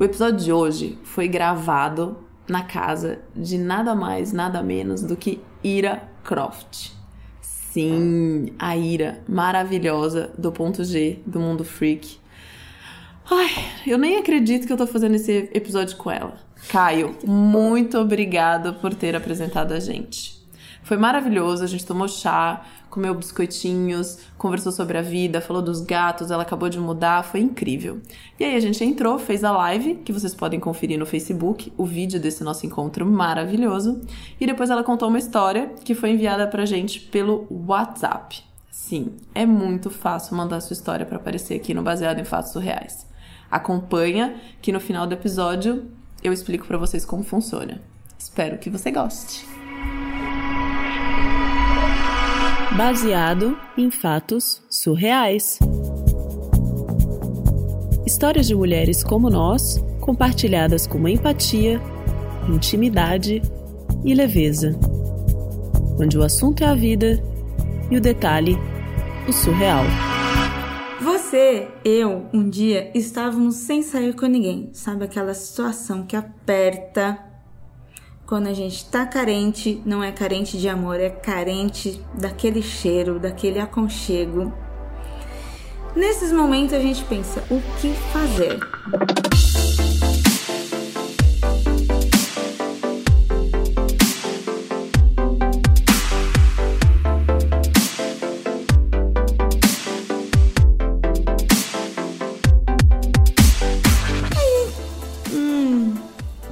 O episódio de hoje foi gravado na casa de nada mais, nada menos do que Ira Croft. Sim, a Ira, maravilhosa do ponto G do mundo freak. Ai, eu nem acredito que eu tô fazendo esse episódio com ela. Caio, muito obrigada por ter apresentado a gente. Foi maravilhoso, a gente tomou chá, comeu biscoitinhos, conversou sobre a vida, falou dos gatos, ela acabou de mudar, foi incrível. E aí a gente entrou, fez a live, que vocês podem conferir no Facebook, o vídeo desse nosso encontro maravilhoso, e depois ela contou uma história que foi enviada pra gente pelo WhatsApp. Sim, é muito fácil mandar sua história para aparecer aqui no Baseado em Fatos Surreais. Acompanha que no final do episódio eu explico para vocês como funciona. Espero que você goste. Baseado em fatos surreais. Histórias de mulheres como nós, compartilhadas com empatia, intimidade e leveza. Onde o assunto é a vida e o detalhe, o surreal. Você, eu, um dia estávamos sem sair com ninguém. Sabe aquela situação que aperta quando a gente tá carente, não é carente de amor, é carente daquele cheiro, daquele aconchego. Nesses momentos a gente pensa: o que fazer? Hum,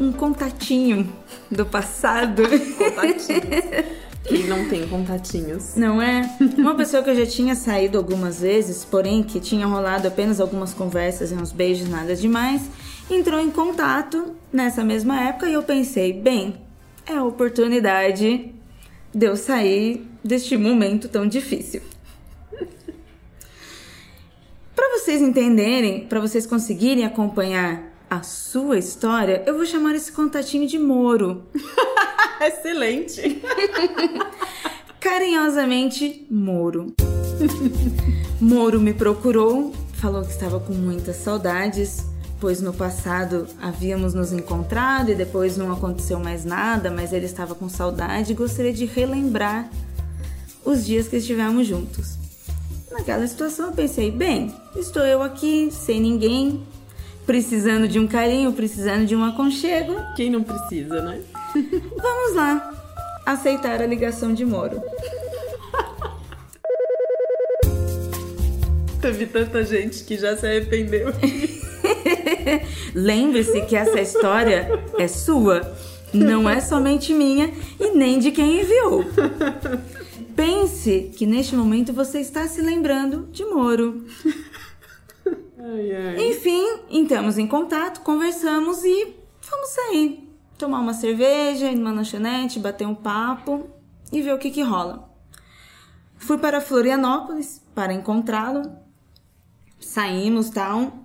um contatinho do passado. Quem não tem contatinhos. Não é? Uma pessoa que eu já tinha saído algumas vezes, porém que tinha rolado apenas algumas conversas e uns beijos, nada demais, entrou em contato nessa mesma época e eu pensei, bem, é a oportunidade de eu sair deste momento tão difícil. Para vocês entenderem, para vocês conseguirem acompanhar a sua história, eu vou chamar esse contatinho de Moro. Excelente! Carinhosamente, Moro. Moro me procurou, falou que estava com muitas saudades, pois no passado havíamos nos encontrado e depois não aconteceu mais nada, mas ele estava com saudade e gostaria de relembrar os dias que estivemos juntos. Naquela situação eu pensei, bem, estou eu aqui sem ninguém, precisando de um carinho, precisando de um aconchego. Quem não precisa, né? Vamos lá aceitar a ligação de Moro. Teve tanta gente que já se arrependeu. Lembre-se que essa história é sua, não é somente minha e nem de quem enviou. Pense que neste momento você está se lembrando de Moro. Ai, ai. Enfim, entramos em contato, conversamos e vamos sair. Tomar uma cerveja, ir numa lanchonete, bater um papo e ver o que que rola. Fui para Florianópolis para encontrá-lo. Saímos, tal.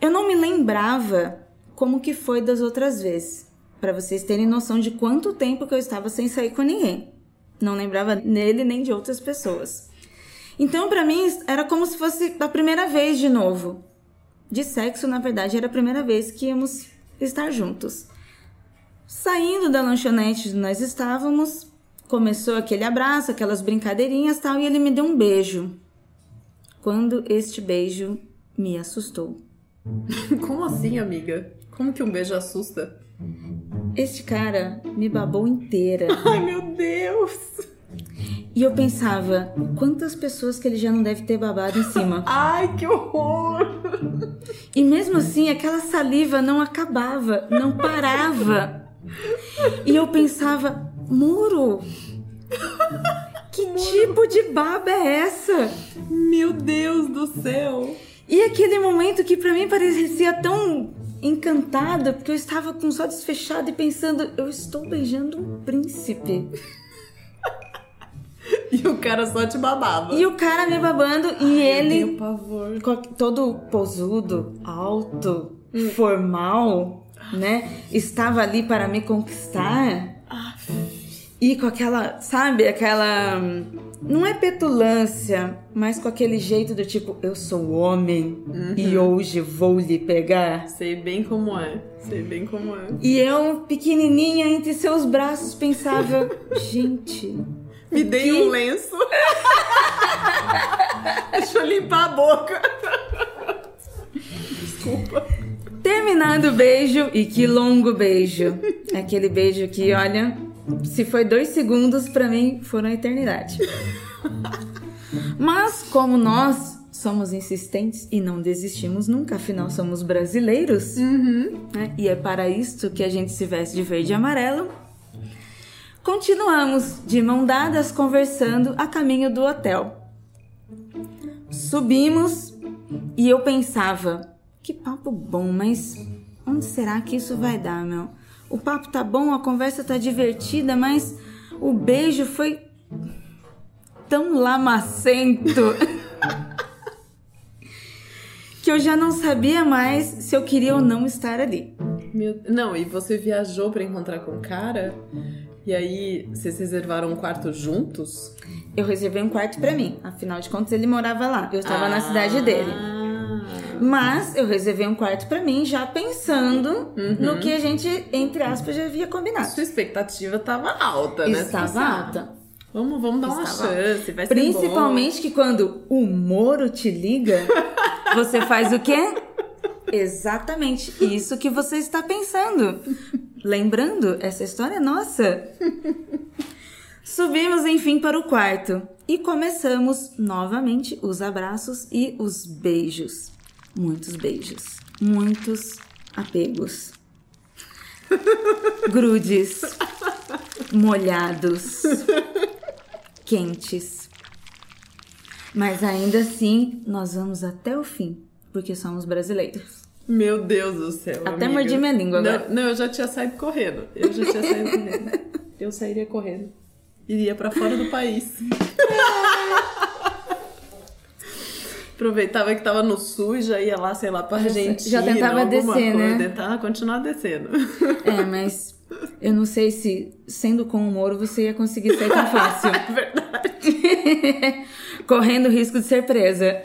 Eu não me lembrava como que foi das outras vezes, para vocês terem noção de quanto tempo que eu estava sem sair com ninguém. Não lembrava nele nem de outras pessoas. Então, para mim, era como se fosse a primeira vez de novo. De sexo, na verdade, era a primeira vez que íamos estar juntos. Saindo da lanchonete onde nós estávamos, começou aquele abraço, aquelas brincadeirinhas tal, e ele me deu um beijo. Quando este beijo me assustou. Como assim, amiga? Como que um beijo assusta? Este cara me babou inteira. Ai, meu Deus! E eu pensava, quantas pessoas que ele já não deve ter babado em cima. Ai, que horror! E mesmo assim, aquela saliva não acabava, não parava. E eu pensava, Muro, que tipo de baba é essa? Meu Deus do céu! E aquele momento que pra mim parecia tão encantada, porque eu estava com os olhos fechados e pensando, eu estou beijando um príncipe. E o cara só te babava. E o cara me babando e ele Meu pavor. todo posudo, alto, formal, né? Estava ali para me conquistar. E com aquela, sabe, aquela. Não é petulância, mas com aquele jeito do tipo, eu sou homem e hoje vou lhe pegar. Sei bem como é. Sei bem como é. E eu, pequenininha, entre seus braços, pensava, gente, Me dei um lenço. Deixa eu limpar a boca. Desculpa. Terminado o beijo, e que longo beijo. Aquele beijo que, olha, se foi dois segundos, pra mim foram a eternidade. Mas, como nós somos insistentes e não desistimos nunca, afinal somos brasileiros, né? e é para isto que a gente se veste de verde e amarelo. Continuamos de mão dadas conversando a caminho do hotel. Subimos e eu pensava, que papo bom, mas onde será que isso vai dar, meu? O papo tá bom, a conversa tá divertida, mas o beijo foi tão lamacento que eu já não sabia mais se eu queria ou não estar ali. Meu- Não, e você viajou pra encontrar com o cara? E aí, vocês reservaram um quarto juntos? Eu reservei um quarto pra mim, afinal de contas ele morava lá, eu estava na Ah. cidade dele. Mas eu reservei um quarto pra mim já pensando no que a gente, entre aspas, já havia combinado. Sua expectativa tava alta, né? Estava pensava, alta. Vamos, vamos dar uma Estava chance, vai ser Principalmente que quando o Moro te liga, você faz o quê? Exatamente isso que você está pensando. Lembrando, essa história nossa. Subimos, enfim, para o quarto e começamos novamente os abraços e os beijos. Muitos beijos, muitos apegos. Grudes, molhados, quentes. Mas ainda assim, nós vamos até o fim, porque somos brasileiros. Meu Deus do céu. Até amiga. mordi minha língua não, agora. Não, eu já tinha saído correndo. Eu já tinha saído correndo. Eu sairia correndo. Iria pra fora do país. Aproveitava que tava no sul e já ia lá, sei lá, pra Argentina. já tentava descer, coisa. né? Tentava continuar descendo. É, mas eu não sei se, sendo com o Moro, você ia conseguir sair tão fácil. Verdade. Correndo risco de ser presa.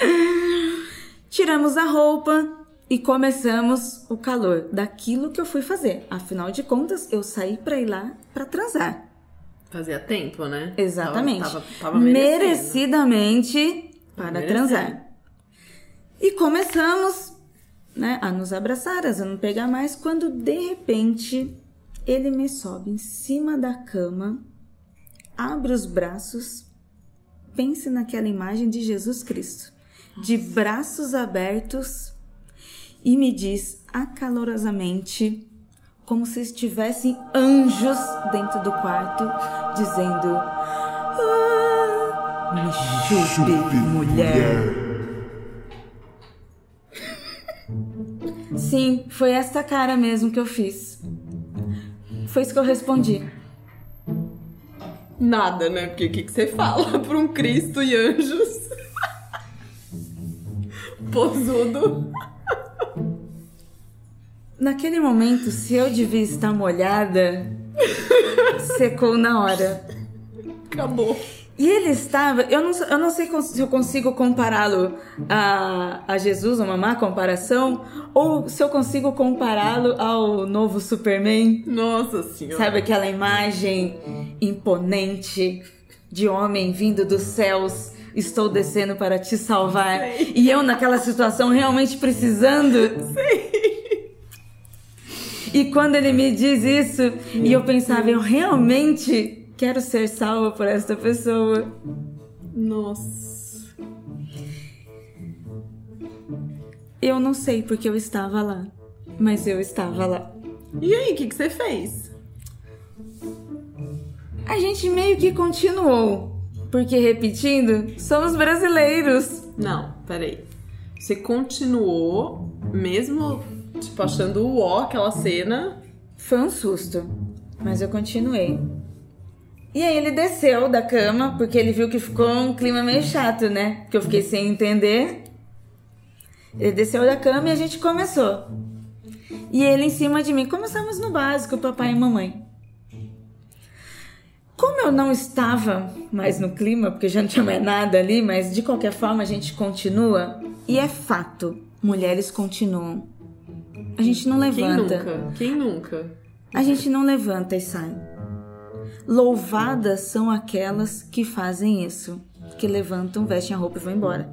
Tiramos a roupa e começamos o calor daquilo que eu fui fazer. Afinal de contas, eu saí pra ir lá pra transar. Fazia tempo, né? Exatamente. Tava, tava, tava. Merecidamente para Merecendo. transar. E começamos, né, a nos abraçar, a não pegar mais, quando de repente ele me sobe em cima da cama, abre os braços, pense naquela imagem de Jesus Cristo, de braços abertos e me diz acalorosamente, como se estivessem anjos dentro do quarto, dizendo: "Ah, Me chupe, mulher. Sim, foi esta cara mesmo que eu fiz. Foi isso que eu respondi. Nada, né? Porque o que, que você fala pra um Cristo e anjos? Posudo. Naquele momento, se eu devia estar molhada, secou na hora. Acabou. E ele estava, eu não, eu não sei se eu consigo compará-lo a, a Jesus, uma má comparação, ou se eu consigo compará-lo ao novo Superman. Nossa senhora. Sabe aquela imagem imponente de homem vindo dos céus? Estou descendo para te salvar. Sei. E eu naquela situação realmente precisando. E quando ele me diz isso, e eu pensava, eu realmente quero ser salva por esta pessoa. Nossa. Eu não sei porque eu estava lá, mas eu estava lá. E aí, o que, que você fez? A gente meio que continuou, porque repetindo, somos brasileiros. Não, peraí. Você continuou, mesmo, tipo, achando o ó aquela cena. Foi um susto, mas eu continuei. E aí ele desceu da cama, porque ele viu que ficou um clima meio chato, né? Que eu fiquei sem entender. Ele desceu da cama e a gente começou. E ele em cima de mim. Começamos no básico, papai e mamãe. Como eu não estava mais no clima, porque já não tinha mais nada ali, mas de qualquer forma a gente continua. E é fato, mulheres continuam. A gente não Quem levanta. nunca? Quem nunca? A gente não levanta e sai. Louvadas são aquelas que fazem isso, que levantam, vestem a roupa e vão embora.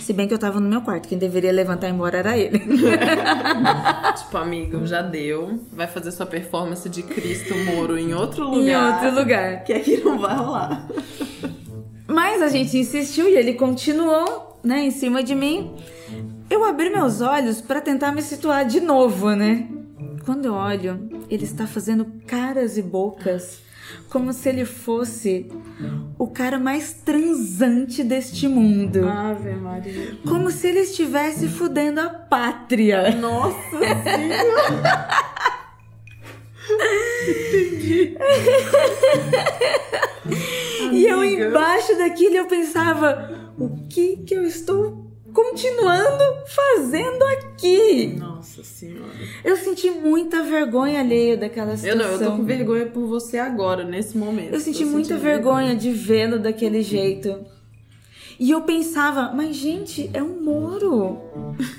Se bem que eu tava no meu quarto, quem deveria levantar e ir embora era ele. Tipo, amigo, já deu. Vai fazer sua performance de Cristo Moro em outro em lugar. outro lugar. Que aqui não vai rolar. Mas a gente insistiu e ele continuou, né, em cima de mim. Eu abri meus olhos pra tentar me situar de novo, né? Quando eu olho, ele está fazendo caras e bocas como se ele fosse o cara mais transante deste mundo. Ave Maria. Como se ele estivesse fudendo a pátria. Nossa senhora. E eu embaixo daquilo eu pensava, o que que eu estou continuando fazendo aqui? Nossa senhora. Eu senti muita vergonha alheia daquela Eu situação. não, eu tô com vergonha por você agora, nesse momento. Eu senti Tô muita sentindo vergonha de vê-lo daquele jeito. E eu pensava, mas gente, é um Moro.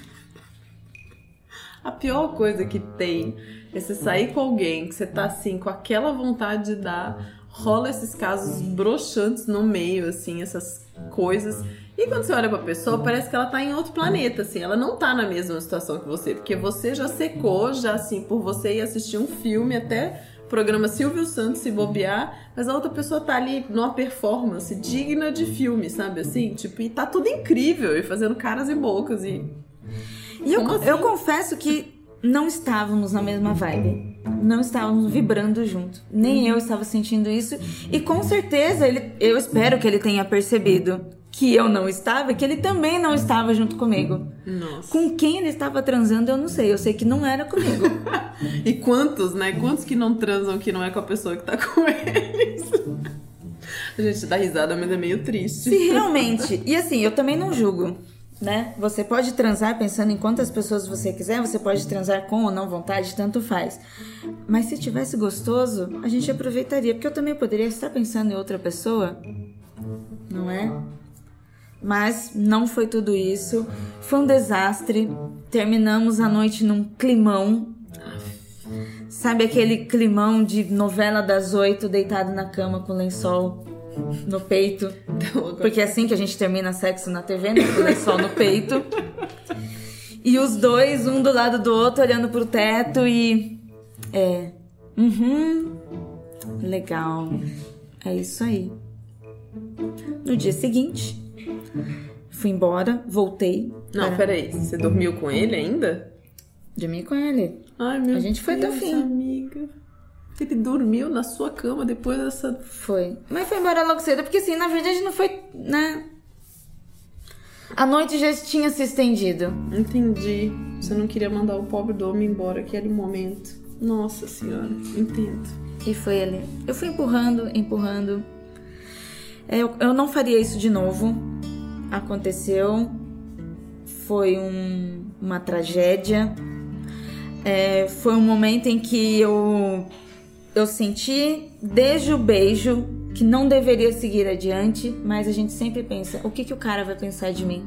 A pior coisa que tem é você sair com alguém que você tá assim, com aquela vontade de dar, rola esses casos broxantes no meio, assim, essas coisas. E quando você olha pra pessoa, parece que ela tá em outro planeta, assim, ela não tá na mesma situação que você, porque você já secou, já assim, por você ir assistir um filme até programa Silvio Santos se bobear, mas a outra pessoa tá ali numa performance digna de filme, sabe assim? Tipo, e tá tudo incrível, e fazendo caras e bocas e E eu, assim? eu confesso que não estávamos na mesma vibe. Não estávamos vibrando junto. Nem eu estava sentindo isso. E com certeza, ele, eu espero que ele tenha percebido que eu não estava que ele também não estava junto comigo. Nossa. Com quem ele estava transando, eu não sei. Eu sei que não era comigo. E quantos, né? Quantos que não transam que não é com a pessoa que tá com eles? A gente dá risada, mas é meio triste. Se realmente. E assim, eu também não julgo. Né? Você pode transar pensando em quantas pessoas você quiser, você pode transar com ou não vontade, tanto faz. Mas se tivesse gostoso, a gente aproveitaria, porque eu também poderia estar pensando em outra pessoa, não é? Mas não foi tudo isso. Foi um desastre. Terminamos a noite num climão. Sabe aquele climão de novela das oito, deitado na cama com lençol no peito? Porque é assim que a gente termina sexo na TV, né? Com lençol no peito. E os dois, um do lado do outro, olhando pro teto e. É. Uhum. Legal. É isso aí. No dia seguinte, fui embora, voltei. Não, para- peraí. Você dormiu com ele ainda? Dormi com ele. Ai, meu A gente foi até o Deus, fim. amiga. Ele dormiu na sua cama depois dessa. Foi. Mas foi embora logo cedo, porque assim, na verdade não foi, né? A noite já tinha se estendido. Entendi. Você não queria mandar o pobre do homem embora aquele momento. Nossa senhora, entendo. E foi ali. Eu fui empurrando, empurrando. É, Eu, eu não faria isso de novo. Aconteceu. Foi um- uma tragédia. É, foi um momento em que eu, eu senti, desde o beijo, que não deveria seguir adiante, mas a gente sempre pensa: o que, que o cara vai pensar de mim?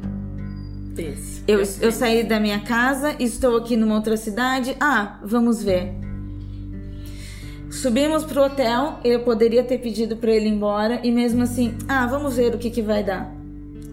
Pensa. Eu, eu saí da minha casa, estou aqui numa outra cidade. Ah, vamos ver. Subimos pro hotel, eu poderia ter pedido pra ele ir embora e mesmo assim, ah, vamos ver o que que vai dar.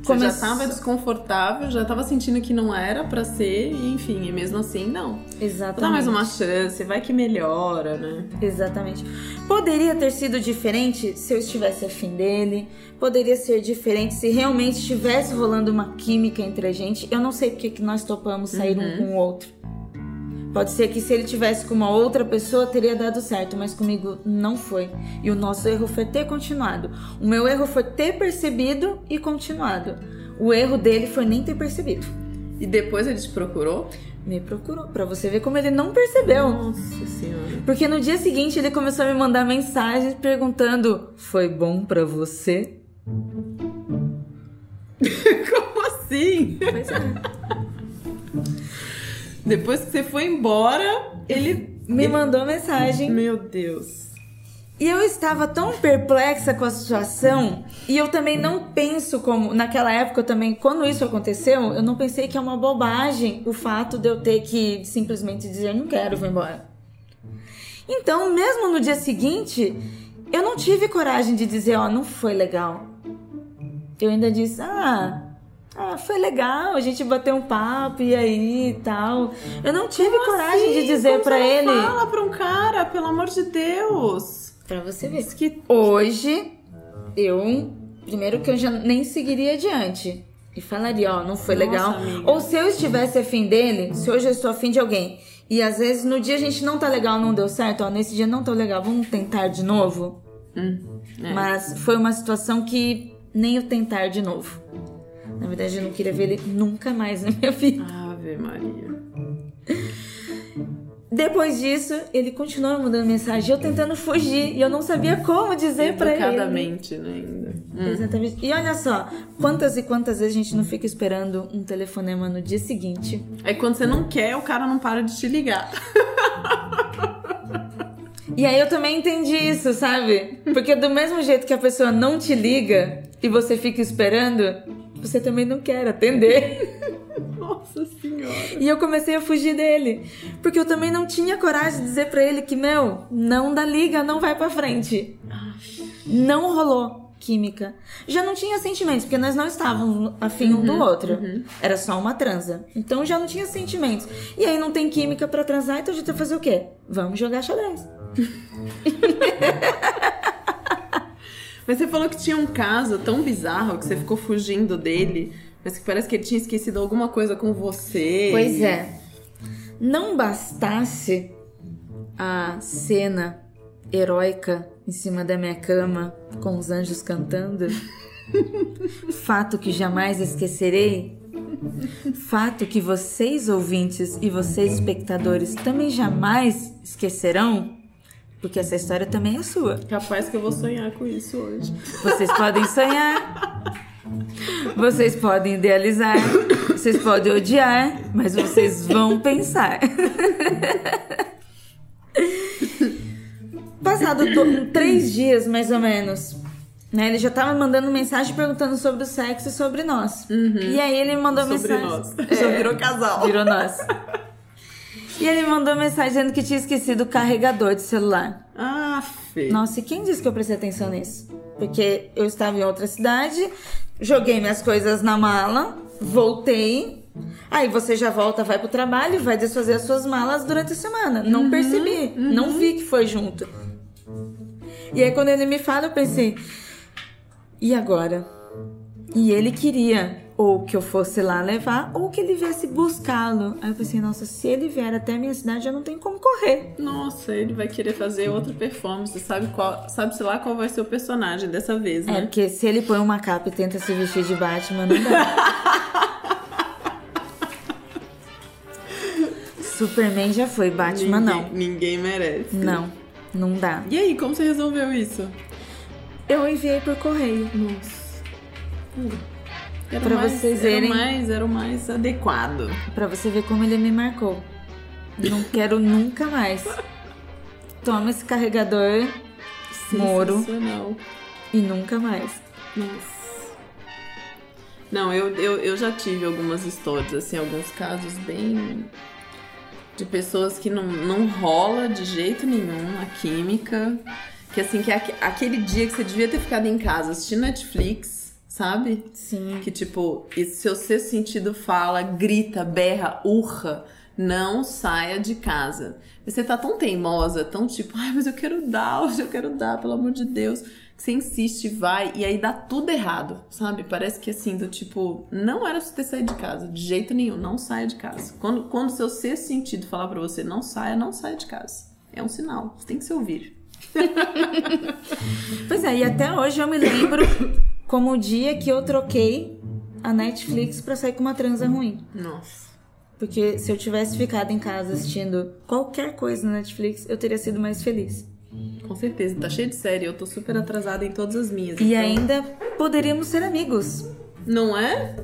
Já Come- tava desconfortável, já tava sentindo que não era pra ser, e enfim, e mesmo assim, não. Exatamente. Dá mais uma chance, vai que melhora, né? Exatamente. Poderia ter sido diferente se eu estivesse afim dele. Poderia ser diferente se realmente estivesse rolando uma química entre a gente. Eu não sei porque que nós topamos sair um com o outro. Pode ser que se ele tivesse com uma outra pessoa teria dado certo, mas comigo não foi. E o nosso erro foi ter continuado. O meu erro foi ter percebido e continuado. O erro dele foi nem ter percebido. E depois ele te procurou? Me procurou, pra você ver como ele não percebeu. Nossa senhora. Porque no dia seguinte ele começou a me mandar mensagens perguntando: Foi bom pra você? Como assim? Pois é. Depois que você foi embora, ele Me mandou mensagem. Meu Deus. E eu estava tão perplexa com a situação, e eu também não penso como. Naquela época eu também, quando isso aconteceu, eu não pensei que é uma bobagem o fato de eu ter que simplesmente dizer não quero, vou embora. Então, mesmo no dia seguinte, eu não tive coragem de dizer, ó, não foi legal. Eu ainda disse, ah, ah, foi legal, a gente bateu um papo e aí e tal. Eu não tive Como coragem assim? de dizer você ele. Fala pra um cara, pelo amor de Deus. Pra você ver. Que Hoje, eu. Primeiro que eu já nem seguiria adiante. E falaria, ó, não foi Nossa, legal. amiga. Ou se eu estivesse afim dele, se hoje eu estou afim de alguém. E às vezes no dia a gente não tá legal, não deu certo, ó, nesse dia não tô legal, vamos tentar de novo. Hum, é. Mas foi uma situação que nem o tentar de novo. Na verdade, eu não queria ver ele nunca mais na minha vida. Ave Maria. Depois disso, ele continuou mandando mensagem, eu tentando fugir, e eu não sabia como dizer pra ele. Educadamente, né, ainda. Hum. Exatamente. E olha só, quantas e quantas vezes a gente não fica esperando um telefonema no dia seguinte. Aí quando você não quer, o cara não para de te ligar. E aí eu também entendi isso, sabe? Porque do mesmo jeito que a pessoa não te liga e você fica esperando, você também não quer atender. Nossa senhora. E eu comecei a fugir dele. Porque eu também não tinha coragem de dizer pra ele que, meu, não dá liga, não vai pra frente. Não rolou química. Já não tinha sentimentos, porque nós não estávamos afim um do outro. Era só uma transa. Então já não tinha sentimentos. E aí não tem química pra transar, então a gente vai fazer o quê? Vamos jogar xadrez. Mas você falou que tinha um caso tão bizarro que você ficou fugindo dele, mas que parece que ele tinha esquecido alguma coisa com você. Pois é. Não bastasse a cena heróica em cima da minha cama com os anjos cantando, fato que jamais esquecerei, fato que vocês ouvintes e vocês espectadores também jamais esquecerão, porque essa história também é sua. Capaz que eu vou sonhar com isso hoje. Vocês podem sonhar, vocês podem idealizar, vocês podem odiar, mas vocês vão pensar. Passado três dias, mais ou menos, né? Ele já tava mandando mensagem perguntando sobre o sexo e sobre nós. E aí ele mandou Sobre mensagem. nós. Já virou casal. Virou nós. E ele mandou mensagem dizendo que tinha esquecido o carregador de celular. Ah, Fê. Nossa, e quem disse que eu prestei atenção nisso? Porque eu estava em outra cidade, joguei minhas coisas na mala, voltei. Aí você já volta, vai pro trabalho vai desfazer as suas malas durante a semana. Não percebi, não vi que foi junto. E aí quando ele me fala, eu pensei, e agora? E ele queria ou que eu fosse lá levar, ou que ele viesse buscá-lo. Aí eu pensei, nossa, se ele vier até a minha cidade, já não tem como correr. Nossa, ele vai querer fazer outra performance. Sabe qual, sabe se lá qual vai ser o personagem dessa vez, É, né? porque se ele põe uma capa e tenta se vestir de Batman, não dá. Superman já foi, Batman ninguém, não. Ninguém merece. Não, não dá. E aí, como você resolveu isso? Eu enviei por correio. Nossa. Era Pra mais, vocês verem. Era mais, era o mais adequado. Pra você ver como ele me marcou. Não quero nunca mais. Toma esse carregador Moro. E nunca mais. Nossa. Não, eu, eu, eu já tive algumas histórias, assim, alguns casos bem. de pessoas que não, não rola de jeito nenhum a química. Que assim, que é aque- aquele dia que você devia ter ficado em casa assistindo Netflix, sabe? Sim. Que tipo, e seu sexto sentido fala, grita, berra, urra, não saia de casa. Você tá tão teimosa, tão tipo, ai, mas eu quero dar, hoje eu quero dar, pelo amor de Deus. Que você insiste, vai, e aí dá tudo errado, sabe? Parece que assim, do tipo, não era pra você ter saído de casa, de jeito nenhum, não saia de casa. Quando, quando seu sexto sentido falar pra você, não saia, não saia de casa. É um sinal, você tem que se ouvir. Pois é, e até hoje eu me lembro como o dia que eu troquei a Netflix pra sair com uma transa ruim. Nossa. Porque se eu tivesse ficado em casa assistindo qualquer coisa na Netflix, eu teria sido mais feliz. Com certeza, tá cheio de série, eu tô super atrasada em todas as minhas. E então- ainda poderíamos ser amigos. Não é?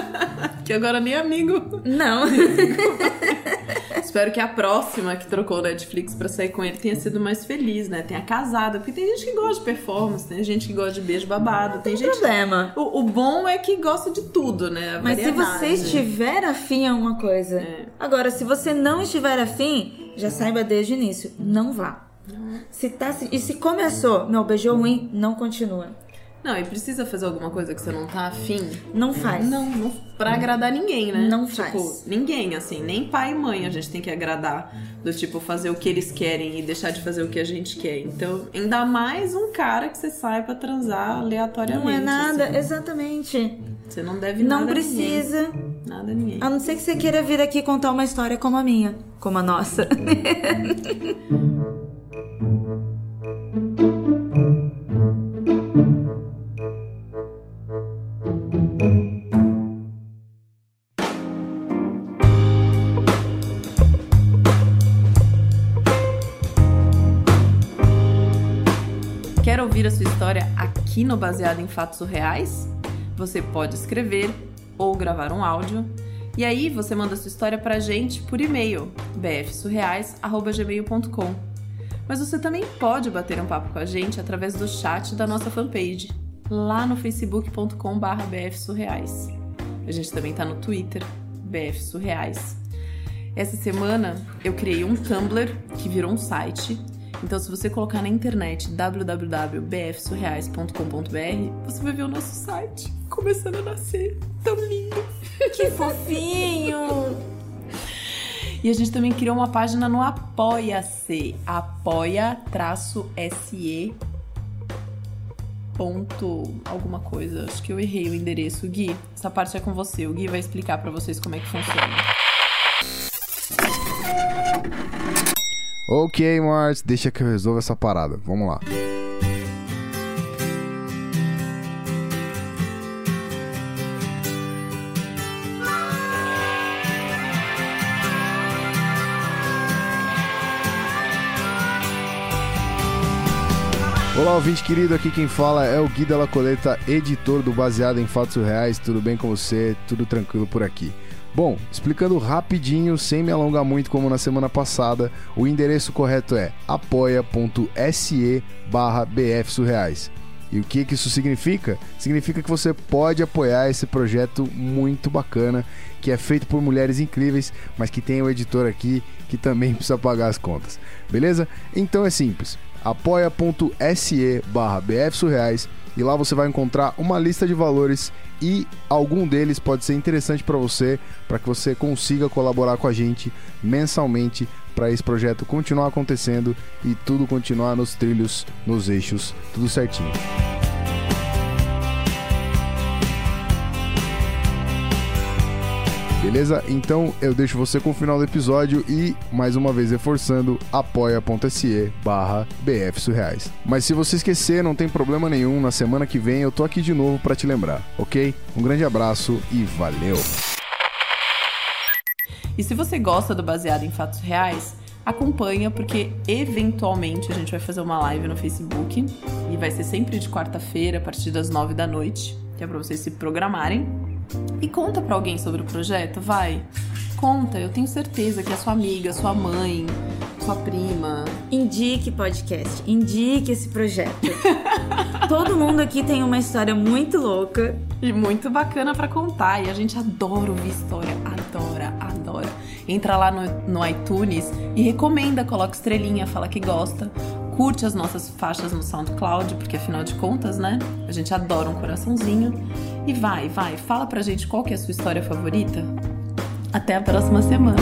que agora nem amigo. Não. Espero que a próxima que trocou o Netflix pra sair com ele tenha sido mais feliz, né? Tenha casado. Porque tem gente que gosta de performance, tem gente que gosta de beijo babado, tem gente. Problema. O, o bom é que gosta de tudo, né? A Mas se você estiver afim é uma coisa. É. Agora, se você não estiver afim, já saiba desde o início. Não vá. Se tá, e se começou, meu, beijou ruim, não continua. Não, e precisa fazer alguma coisa que você não tá afim? Não faz. Não, não pra agradar ninguém, né? Não tipo, faz. ninguém, assim, nem pai e mãe a gente tem que agradar. Do tipo, fazer o que eles querem e deixar de fazer o que a gente quer. Então, ainda mais um cara que você sai pra transar aleatoriamente. Não é nada, assim. exatamente. Você não deve Não nada a precisa. ninguém. Nada a ninguém. A não ser que você queira vir aqui contar uma história como a minha, como a nossa. aqui no Baseado em Fatos Reais? Você pode escrever ou gravar um áudio. E aí você manda sua história pra gente por e-mail, bfsurreais.gmail.com. Mas você também pode bater um papo com a gente através do chat da nossa fanpage, lá no facebook.com.br bfsurreais. A gente também tá no Twitter, bfsurreais. Essa semana eu criei um Tumblr que virou um site. Então, se você colocar na internet www.bfsurreais.com.br, você vai ver o nosso site começando a nascer. Tão lindo! que fofinho! E a gente também criou uma página no Apoia-se. Apoia-se. Ponto alguma coisa. Acho que eu errei o endereço. Gui, essa parte é com você. O Gui vai explicar pra vocês como é que funciona. Ok, Mars, deixa que eu resolva essa parada. Vamos lá. Olá, ouvinte querido, aqui quem fala é o Gui Della Coleta, editor do Baseado em Fatos Reais. Tudo bem com você? Tudo tranquilo por aqui. Bom, explicando rapidinho, sem me alongar muito como na semana passada, o endereço correto é apoia.se barra. E o que, que isso significa? Significa que você pode apoiar esse projeto muito bacana, que é feito por mulheres incríveis, mas que tem o editor aqui que também precisa pagar as contas. Beleza? Então é simples. apoia.se barra bfsurreais e lá você vai encontrar uma lista de valores e algum deles pode ser interessante para você, para que você consiga colaborar com a gente mensalmente para esse projeto continuar acontecendo e tudo continuar nos trilhos, nos eixos, tudo certinho. Beleza? Então eu deixo você com o final do episódio e, mais uma vez reforçando, apoia.se barra bfsurreais. Mas se você esquecer, não tem problema nenhum, na semana que vem eu tô aqui de novo para te lembrar, ok? Um grande abraço e valeu! E se você gosta do Baseado em Fatos Reais, acompanha, porque eventualmente a gente vai fazer uma live no Facebook e vai ser sempre de quarta-feira, a partir das nove da noite, que é pra vocês se programarem. E conta pra alguém sobre o projeto, vai. Conta, eu tenho certeza que a sua amiga, sua mãe, sua prima. Indique podcast, indique esse projeto. Todo mundo aqui tem uma história muito louca. E muito bacana pra contar. E a gente adora ouvir história. Adora, adora. Entra lá no, no iTunes e recomenda, coloca estrelinha, fala que gosta. Curte as nossas faixas no SoundCloud, porque afinal de contas, né? A gente adora um coraçãozinho. E vai, vai, fala pra gente qual que é a sua história favorita. Até a próxima semana.